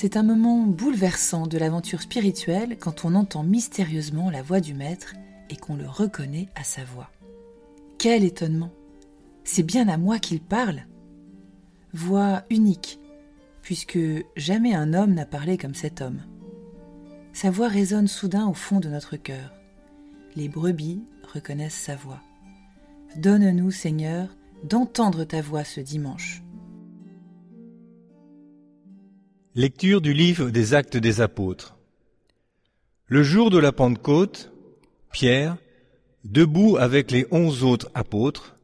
C'est un moment bouleversant de l'aventure spirituelle quand on entend mystérieusement la voix du Maître et qu'on le reconnaît à sa voix. Quel étonnement C'est bien à moi qu'il parle Voix unique, puisque jamais un homme n'a parlé comme cet homme. Sa voix résonne soudain au fond de notre cœur. Les brebis reconnaissent sa voix. Donne-nous, Seigneur, d'entendre ta voix ce dimanche. Lecture du livre des Actes des Apôtres. Le jour de la Pentecôte, Pierre, debout avec les onze autres apôtres,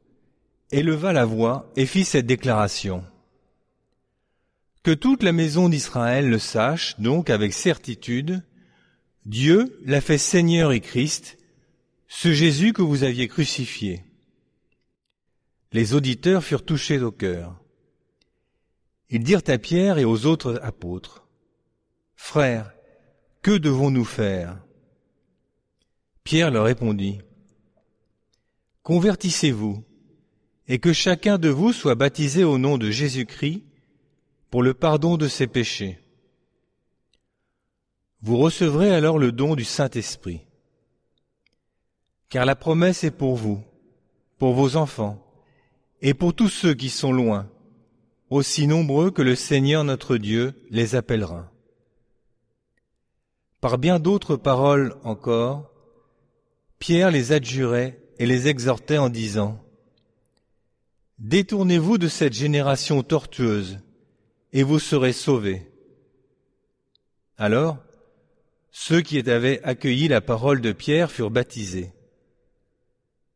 éleva la voix et fit cette déclaration. Que toute la maison d'Israël le sache donc avec certitude, Dieu l'a fait Seigneur et Christ, ce Jésus que vous aviez crucifié. Les auditeurs furent touchés au cœur. Ils dirent à Pierre et aux autres apôtres, Frères, que devons-nous faire? Pierre leur répondit, Convertissez-vous, et que chacun de vous soit baptisé au nom de Jésus-Christ pour le pardon de ses péchés. Vous recevrez alors le don du Saint-Esprit. Car la promesse est pour vous, pour vos enfants, et pour tous ceux qui sont loin, aussi nombreux que le Seigneur notre Dieu les appellera. Par bien d'autres paroles encore, Pierre les adjurait et les exhortait en disant, Détournez-vous de cette génération tortueuse, et vous serez sauvés. Alors, ceux qui avaient accueilli la parole de Pierre furent baptisés.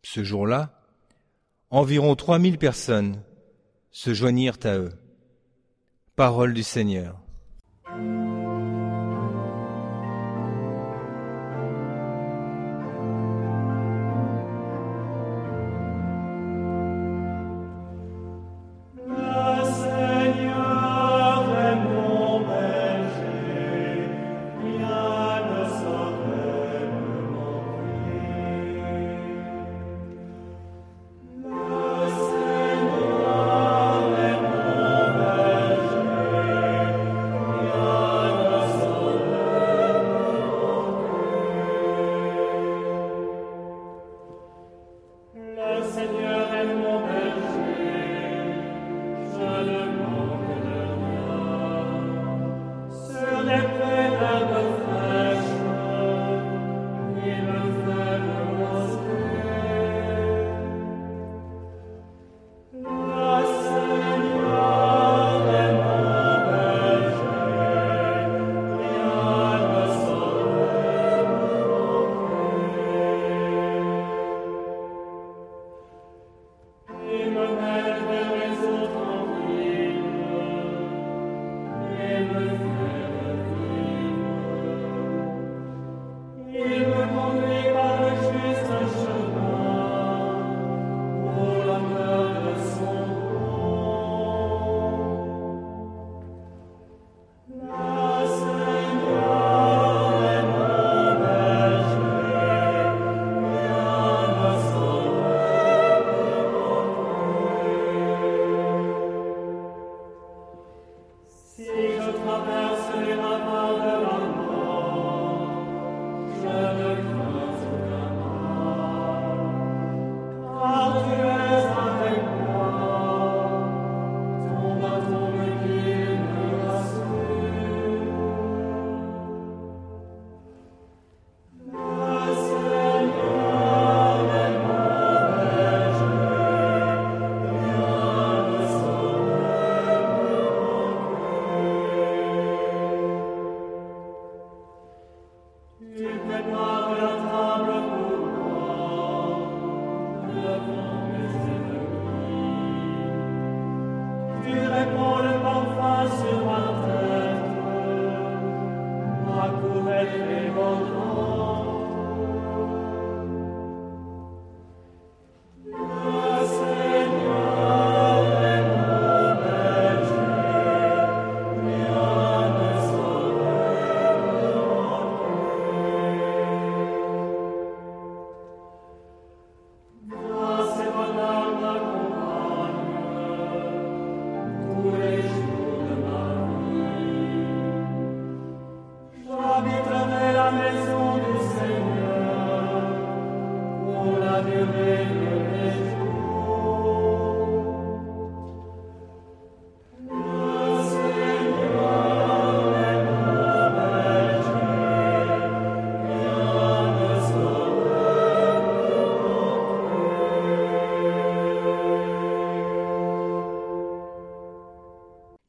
Ce jour-là, environ trois mille personnes se joignirent à eux. Parole du Seigneur.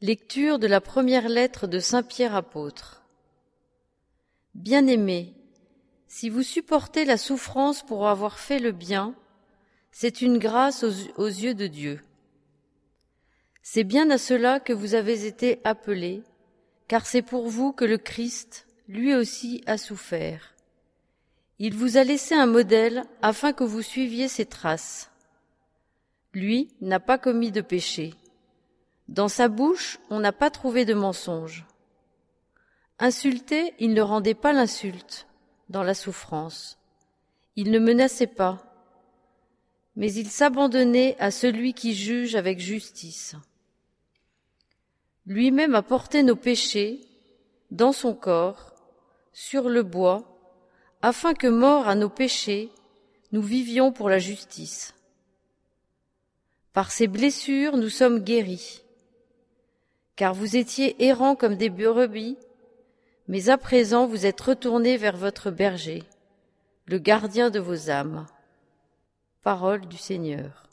Lecture de la première lettre de Saint Pierre apôtre. Bien-aimés, si vous supportez la souffrance pour avoir fait le bien, c'est une grâce aux, aux, yeux de Dieu. C'est bien à cela que vous avez été appelés, car c'est pour vous que le Christ, lui aussi, a souffert. Il vous a laissé un modèle afin que vous suiviez ses traces. Lui n'a pas commis de péché dans sa bouche, on n'a pas trouvé de mensonge. Insulté, il ne rendait pas l'insulte dans la souffrance. Il ne menaçait pas, mais il s'abandonnait à celui qui juge avec justice. Lui-même a porté nos péchés dans son corps, sur le bois, afin que, morts à nos péchés, nous vivions pour la justice. Par ses blessures, nous sommes guéris car vous étiez errants comme des brebis, mais à présent vous êtes retournés vers votre berger, le gardien de vos âmes. Parole du Seigneur.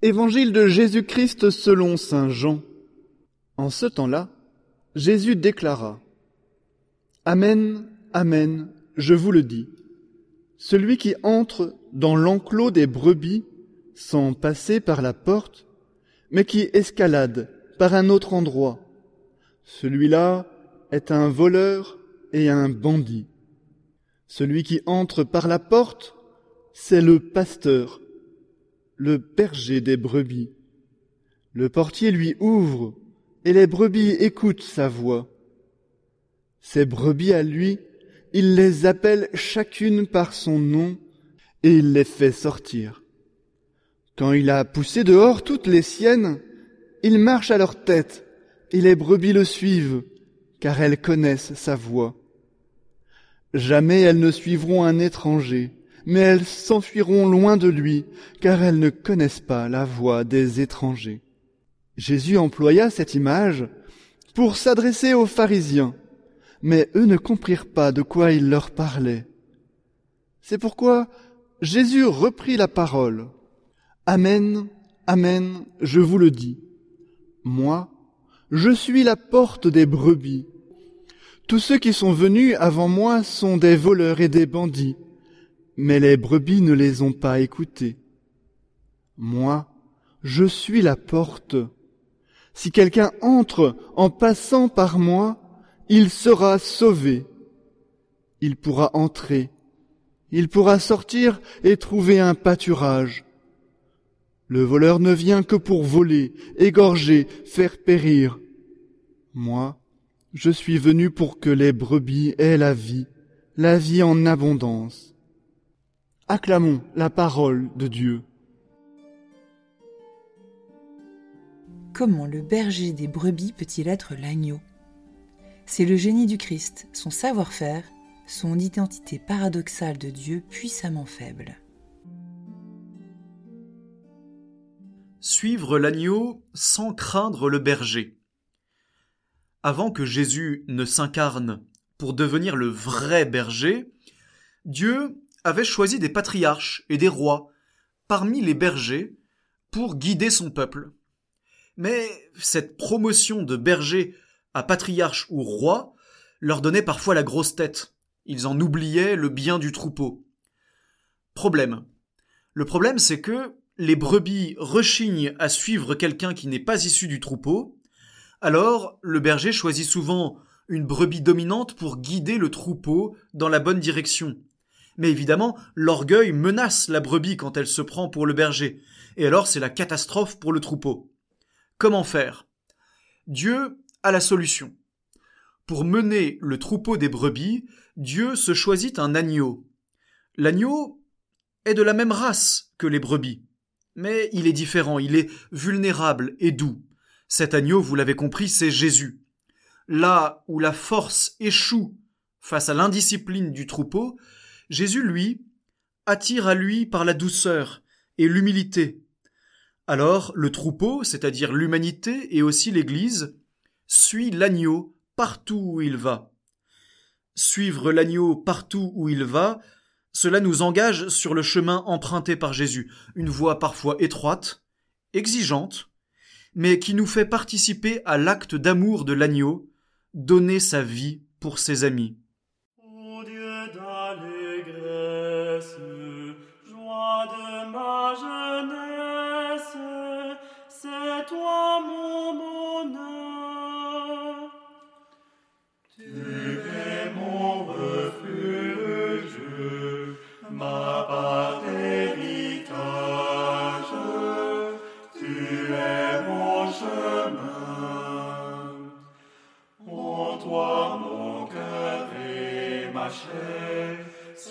Évangile de Jésus-Christ selon Saint Jean. En ce temps-là, Jésus déclara Amen, Amen, je vous le dis. Celui qui entre dans l'enclos des brebis sans passer par la porte, mais qui escalade par un autre endroit, celui-là est un voleur et un bandit. Celui qui entre par la porte, c'est le pasteur le berger des brebis. Le portier lui ouvre, et les brebis écoutent sa voix. Ces brebis à lui, il les appelle chacune par son nom, et il les fait sortir. Quand il a poussé dehors toutes les siennes, il marche à leur tête, et les brebis le suivent, car elles connaissent sa voix. Jamais elles ne suivront un étranger, mais elles s'enfuiront loin de lui, car elles ne connaissent pas la voix des étrangers. Jésus employa cette image pour s'adresser aux pharisiens, mais eux ne comprirent pas de quoi il leur parlait. C'est pourquoi Jésus reprit la parole. Amen, Amen, je vous le dis. Moi, je suis la porte des brebis. Tous ceux qui sont venus avant moi sont des voleurs et des bandits mais les brebis ne les ont pas écoutés. Moi, je suis la porte. Si quelqu'un entre en passant par moi, il sera sauvé. Il pourra entrer, il pourra sortir et trouver un pâturage. Le voleur ne vient que pour voler, égorger, faire périr. Moi, je suis venu pour que les brebis aient la vie, la vie en abondance. Acclamons la parole de Dieu. Comment le berger des brebis peut-il être l'agneau? C'est le génie du Christ, son savoir-faire, son identité paradoxale de Dieu puissamment faible. Suivre l'agneau sans craindre le berger. Avant que Jésus ne s'incarne pour devenir le vrai berger, Dieu avait choisi des patriarches et des rois parmi les bergers pour guider son peuple. Mais cette promotion de berger à patriarche ou roi leur donnait parfois la grosse tête. Ils en oubliaient le bien du troupeau. Problème. Le problème, c'est que les brebis rechignent à suivre quelqu'un qui n'est pas issu du troupeau, alors le berger choisit souvent une brebis dominante pour guider le troupeau dans la bonne direction. Mais évidemment, l'orgueil menace la brebis quand elle se prend pour le berger, et alors c'est la catastrophe pour le troupeau. Comment faire? Dieu a la solution. Pour mener le troupeau des brebis, Dieu se choisit un agneau. L'agneau est de la même race que les brebis, Mais il est différent, il est vulnérable et doux. Cet agneau, vous l'avez compris, c'est Jésus. Là où la force échoue face à l'indiscipline du troupeau, Jésus, lui, attire à lui par la douceur et l'humilité. Alors le troupeau, c'est-à-dire l'humanité et aussi l'Église, suit l'agneau partout où il va. Suivre l'agneau partout où il va, cela nous engage sur le chemin emprunté par Jésus, une voie parfois étroite, exigeante, mais qui nous fait participer à l'acte d'amour de l'agneau, donner sa vie pour ses amis.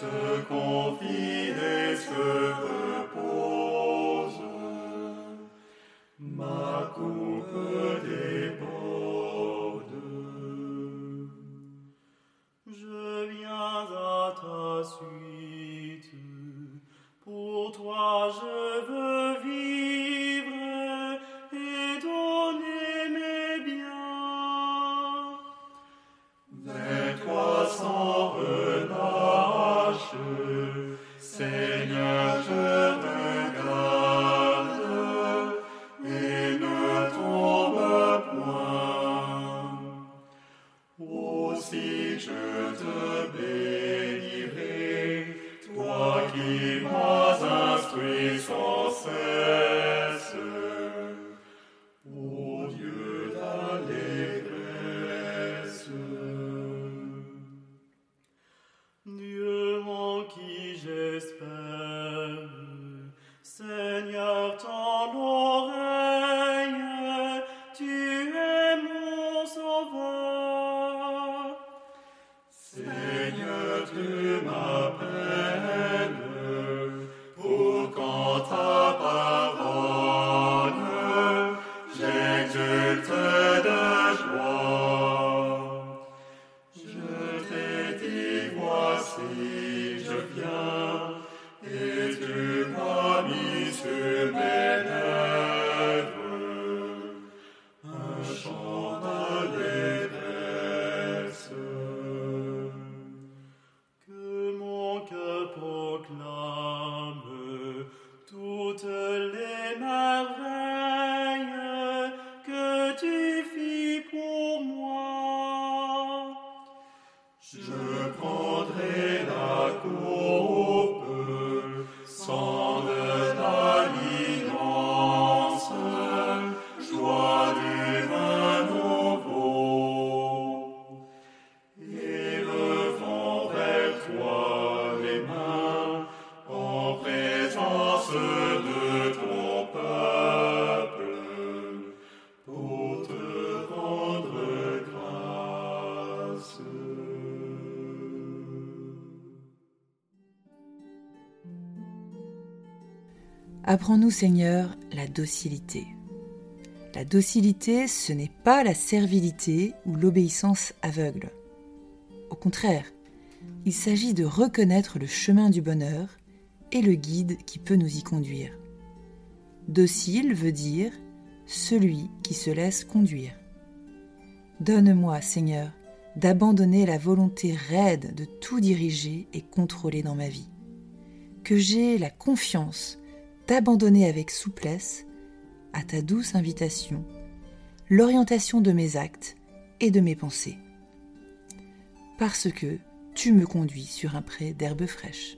Se confie Apprends-nous, Seigneur, la docilité. La docilité, ce n'est pas la servilité ou l'obéissance aveugle. Au contraire, il s'agit de reconnaître le chemin du bonheur et le guide qui peut nous y conduire. Docile veut dire celui qui se laisse conduire. Donne-moi, Seigneur, d'abandonner la volonté raide de tout diriger et contrôler dans ma vie. Que j'ai la confiance d'abandonner avec souplesse, à ta douce invitation, l'orientation de mes actes et de mes pensées. Parce que tu me conduis sur un pré d'herbes fraîches.